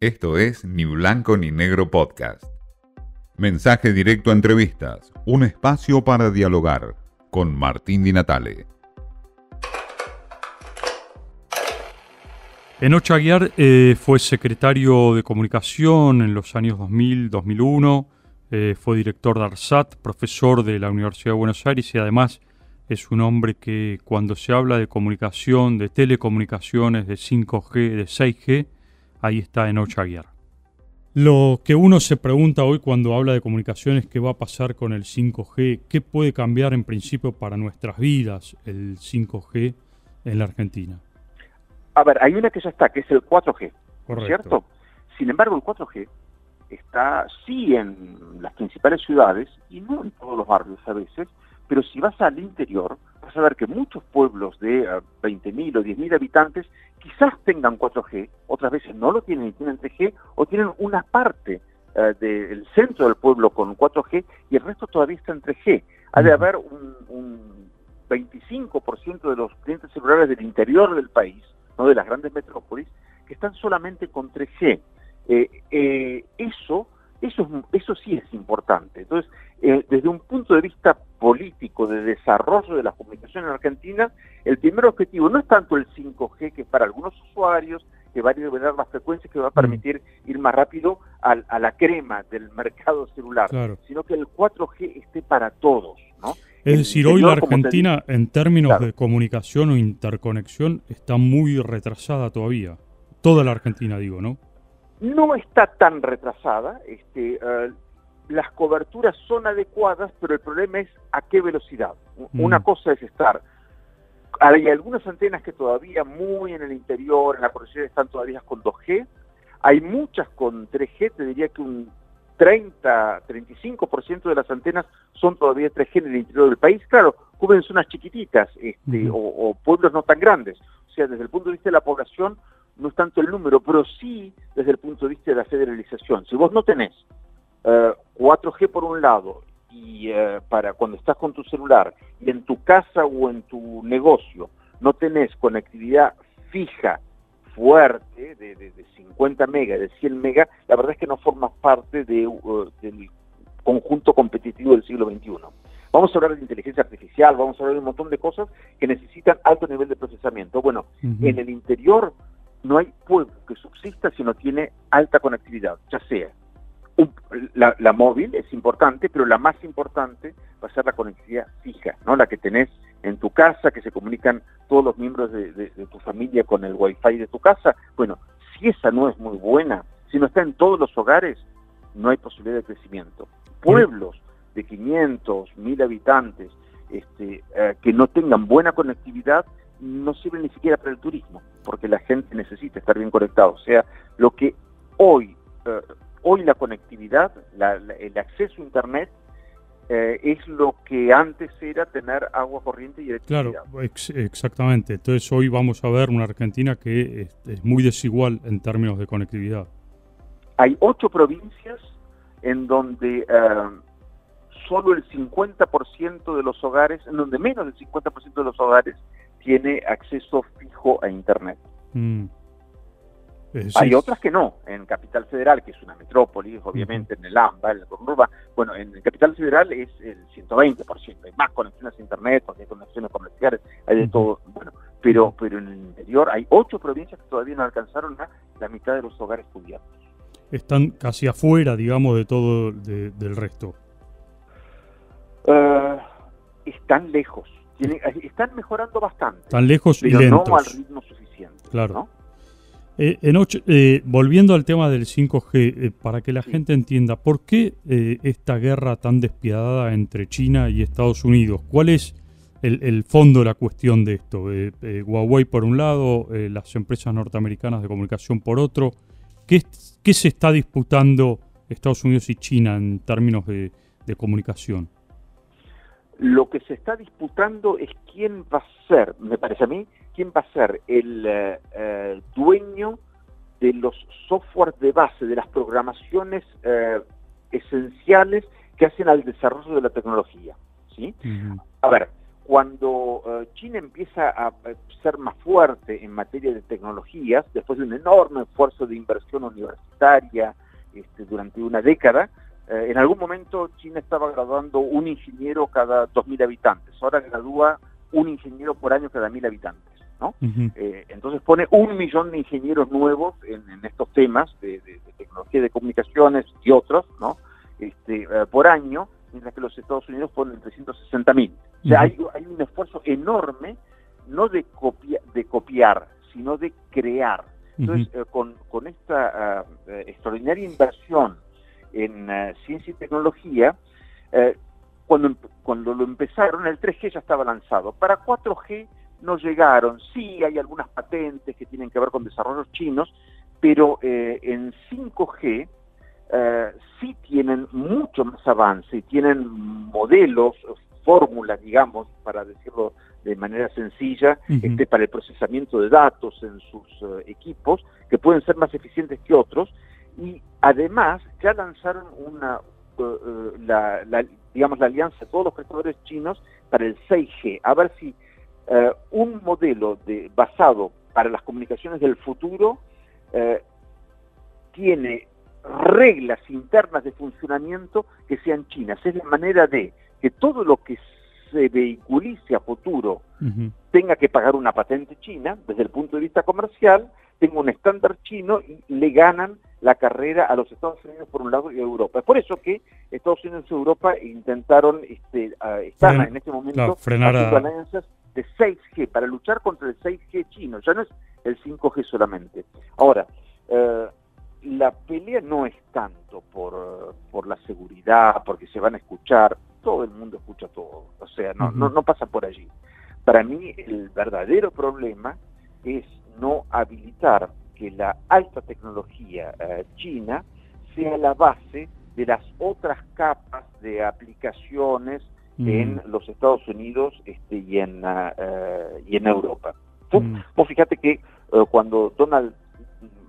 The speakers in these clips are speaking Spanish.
Esto es Ni Blanco ni Negro Podcast. Mensaje directo a entrevistas, un espacio para dialogar con Martín Di Natale. Enoch Aguiar eh, fue secretario de comunicación en los años 2000-2001, eh, fue director de ARSAT, profesor de la Universidad de Buenos Aires y además es un hombre que cuando se habla de comunicación, de telecomunicaciones, de 5G, de 6G, ahí está Enoch Aguiar. Lo que uno se pregunta hoy cuando habla de comunicaciones, ¿qué va a pasar con el 5G? ¿Qué puede cambiar en principio para nuestras vidas el 5G en la Argentina? A ver, hay una que ya está, que es el 4G, ¿cierto? Sin embargo, el 4G está sí en las principales ciudades y no en todos los barrios a veces, pero si vas al interior, vas a ver que muchos pueblos de 20.000 o 10.000 habitantes quizás tengan 4G, otras veces no lo tienen y tienen 3G, o tienen una parte eh, del centro del pueblo con 4G y el resto todavía está en 3G. Ha de haber un, un 25% de los clientes celulares del interior del país no de las grandes metrópolis, que están solamente con 3G. Eh, eh, eso, eso, eso sí es importante. Entonces, eh, desde un punto de vista político, de desarrollo de las comunicaciones en Argentina, el primer objetivo no es tanto el 5G, que es para algunos usuarios, que va a nivelar las frecuencias, que va a mm. permitir ir más rápido a, la crema del mercado celular, sino que el 4G esté para todos, ¿no? Es decir, hoy la Argentina en términos de comunicación o interconexión está muy retrasada todavía. Toda la Argentina, digo, ¿no? No está tan retrasada. Este, eh, las coberturas son adecuadas, pero el problema es a qué velocidad. Una mm. cosa es estar... Hay algunas antenas que todavía muy en el interior, en la cordillera, están todavía con 2G. Hay muchas con 3G, te diría que un 30, 35% de las antenas son todavía 3G en el interior del país. Claro, cubren zonas chiquititas este, o, pueblos no tan grandes. O sea, desde el punto de vista de la población no es tanto el número, pero sí desde el punto de vista de la federalización. Si vos no tenés 4G eh, por un lado y eh, para cuando estás con tu celular y en tu casa o en tu negocio no tenés conectividad fija fuerte de, de, 50 megas, de 100 megas, la verdad es que no forma parte de, uh, del conjunto competitivo del siglo XXI. Vamos a hablar de inteligencia artificial, vamos a hablar de un montón de cosas que necesitan alto nivel de procesamiento. Bueno, en el interior no hay pueblo que subsista si no tiene alta conectividad, ya sea la, móvil es importante, pero la más importante va a ser la conectividad fija, ¿no? La que tenés en tu casa, que se comunican todos los miembros de, tu familia con el wifi de tu casa. Bueno, si esa no es muy buena, si no está en todos los hogares, no hay posibilidad de crecimiento. Pueblos de 500, 1000 habitantes este, eh, que no tengan buena conectividad no sirven ni siquiera para el turismo, porque la gente necesita estar bien conectado. O sea, lo que hoy, eh, hoy la conectividad, el acceso a Internet eh, es lo que antes era tener agua corriente y electricidad. Claro, exactamente. Entonces hoy vamos a ver una Argentina que es, muy desigual en términos de conectividad. Hay ocho provincias en donde eh, solo el 50% de los hogares, en donde menos del 50% de los hogares tiene acceso fijo a Internet. Mm. Hay otras que no. En Capital Federal, que es una metrópoli, obviamente, en el AMBA, en el Conurba, bueno, en Capital Federal es el 120%. Hay más conexiones a Internet, hay conexiones comerciales, hay de todo. Bueno, pero, pero en el interior hay ocho provincias que todavía no alcanzaron a la mitad de los hogares cubiertos. Están casi afuera, digamos, de todo del resto. Uh, están lejos. Están mejorando bastante. Están lejos y lentos. no al ritmo suficiente. Claro. ¿no? Eh, eh, volviendo al tema del 5G, eh, para que la gente entienda, ¿por qué esta guerra tan despiadada entre China y Estados Unidos? ¿Cuál es el, fondo de la cuestión de esto? Huawei por un lado, las empresas norteamericanas de comunicación por otro. ¿Qué, ¿Qué, se está disputando Estados Unidos y China en términos de, de comunicación? Lo que se está disputando es quién va a ser, me parece a mí, quién va a ser el eh, eh, dueño de los softwares de base, de las programaciones eh, esenciales que hacen al desarrollo de la tecnología. ¿sí? A ver, cuando eh, China empieza a ser más fuerte en materia de tecnologías, después de un enorme esfuerzo de inversión universitaria este, durante una década, eh, en algún momento China estaba graduando un ingeniero cada 2.000 habitantes, ahora gradúa un ingeniero por año cada 1.000 habitantes. ¿no? Eh, entonces pone un millón de ingenieros nuevos en, estos temas de, tecnología de comunicaciones y otros, ¿no? Este, por año, mientras que los Estados Unidos ponen 360 mil. O sea, hay, un esfuerzo enorme, no de, de copiar, sino de crear. Entonces, eh, con, esta ah, eh, extraordinaria inversión en ah, ciencia y tecnología, eh, cuando, cuando lo empezaron, el 3G ya estaba lanzado. Para 4G no llegaron. Sí, hay algunas patentes que tienen que ver con desarrollos chinos, pero en 5G eh, sí tienen mucho más avance y tienen modelos, fórmulas, digamos, para decirlo de manera sencilla, este, para el procesamiento de datos en sus eh, equipos, que pueden ser más eficientes que otros, y además ya lanzaron una, eh, la, digamos, la alianza de todos los prestadores chinos para el 6G, a ver si un modelo de, basado para las comunicaciones del futuro tiene reglas internas de funcionamiento que sean chinas. Es la manera de que todo lo que se vehiculice a futuro tenga que pagar una patente china desde el punto de vista comercial, tenga un estándar chino y le ganan la carrera a los Estados Unidos por un lado y a Europa. Es por eso que Estados Unidos y Europa intentaron, este, están en este momento frenar alianzas de 6G para luchar contra el 6G chino, ya no es el 5G solamente. Ahora, eh, la pelea no es tanto por, por la seguridad, porque se van a escuchar, todo el mundo escucha todo, sea, no, no, no pasa por allí. Para mí el verdadero problema es no habilitar que la alta tecnología eh, china sea la base de las otras capas de aplicaciones en los Estados Unidos este, y, en, uh, y en Europa. Vos fíjate que uh, cuando Donald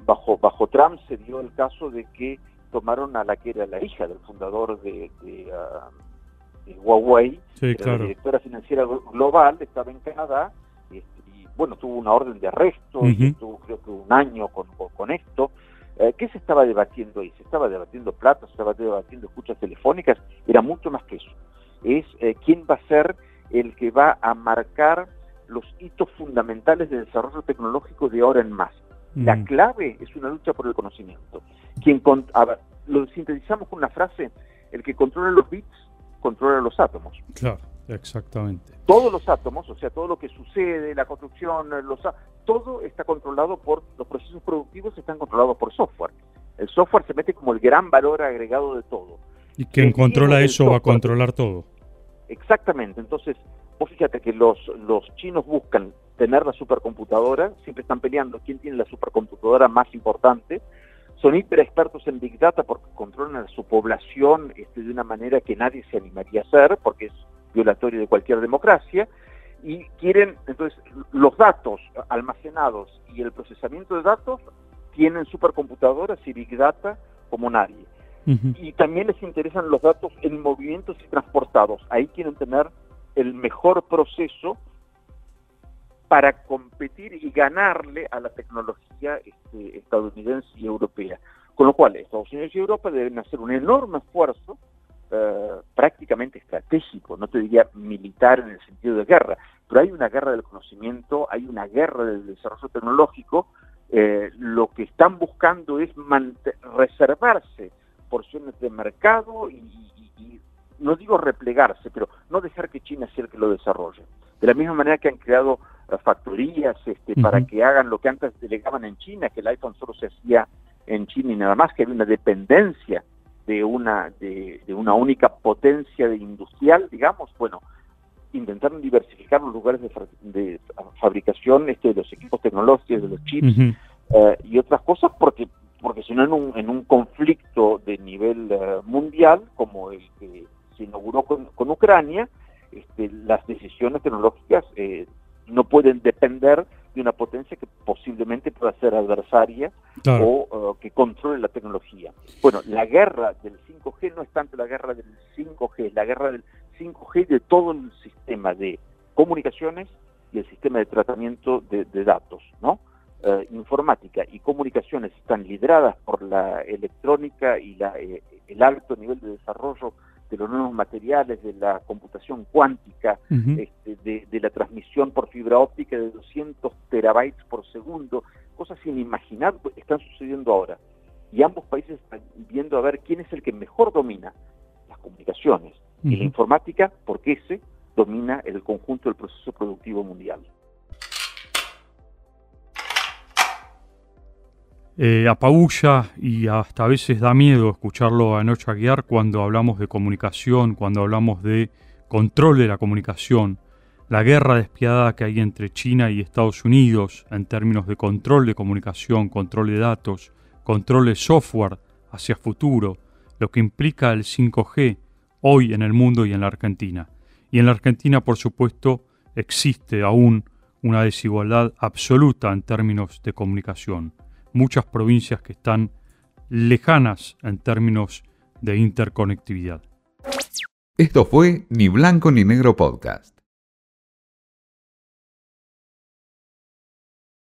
bajo, bajo Trump se dio el caso de que tomaron a la que era la hija del fundador de, ah, Huawei, la directora financiera global, estaba en Canadá, este, y, bueno, tuvo una orden de arresto, y estuvo creo que un año con, con, esto. Eh, ¿Qué se estaba debatiendo ahí? Se estaba debatiendo plata, se estaba debatiendo escuchas telefónicas, era mucho más que eso. Es eh, quién va a ser el que va a marcar los hitos fundamentales de desarrollo tecnológico de ahora en más. La clave es una lucha por el conocimiento. Quien lo sintetizamos con una frase, el que controla los bits controla los átomos. Claro, exactamente. Todos los átomos, o sea, todo lo que sucede, la construcción, los, todo está controlado por, los procesos productivos están controlados por software. El software se mete como el gran valor agregado de todo. Y quien controla eso va a controlar todo. Exactamente, entonces, vos fíjate que los, los chinos buscan tener la supercomputadora, siempre están peleando quién tiene la supercomputadora más importante, son hiper expertos en Big Data porque controlan a su población este, de una manera que nadie se animaría a hacer, porque es violatorio de cualquier democracia, y quieren, entonces, los datos almacenados y el procesamiento de datos tienen supercomputadoras y Big Data como nadie. Y también les interesan los datos en movimientos y transportados. Ahí quieren tener el mejor proceso para competir y ganarle a la tecnología este, estadounidense y europea. Con lo cual, Estados Unidos y Europa deben hacer un enorme esfuerzo eh, prácticamente estratégico, no te diría militar en el sentido de guerra, pero hay una guerra del conocimiento, hay una guerra del desarrollo tecnológico, eh, lo que están buscando es reservarse porciones de mercado y, no digo replegarse, pero no dejar que China sea el que lo desarrolle. De la misma manera que han creado factorías este, para que hagan lo que antes delegaban en China, que el iPhone solo se hacía en China y nada más, que había una dependencia de una, de, una única potencia de industrial, digamos, bueno, intentaron diversificar los lugares de, fabricación este, de los equipos tecnológicos, de los chips eh, y otras cosas, porque porque si no en un, en un conflicto de nivel eh, mundial, como el que se inauguró con, con Ucrania, este, las decisiones tecnológicas eh, no pueden depender de una potencia que posiblemente pueda ser adversaria o que controle la tecnología. Bueno, la guerra del 5G no es tanto la guerra del 5G, es la guerra del 5G de todo el sistema de comunicaciones y el sistema de tratamiento de, datos, ¿no? Eh, informática y comunicaciones están lideradas por la electrónica y la, eh, el alto nivel de desarrollo de los nuevos materiales, de la computación cuántica, este, de, la transmisión por fibra óptica de 200 terabytes por segundo, cosas inimaginables están sucediendo ahora. Y ambos países están viendo a ver quién es el que mejor domina las comunicaciones y la informática, porque ese domina el conjunto del proceso productivo mundial. Eh, apabulla y hasta a veces da miedo escucharlo a Noche Aguiar cuando hablamos de comunicación, cuando hablamos de control de la comunicación, la guerra despiadada que hay entre China y Estados Unidos en términos de control de comunicación, control de datos, control de software hacia futuro, lo que implica el 5G hoy en el mundo y en la Argentina. Y en la Argentina, por supuesto, existe aún una desigualdad absoluta en términos de comunicación. Muchas provincias que están lejanas en términos de interconectividad. Esto fue Ni Blanco ni Negro Podcast.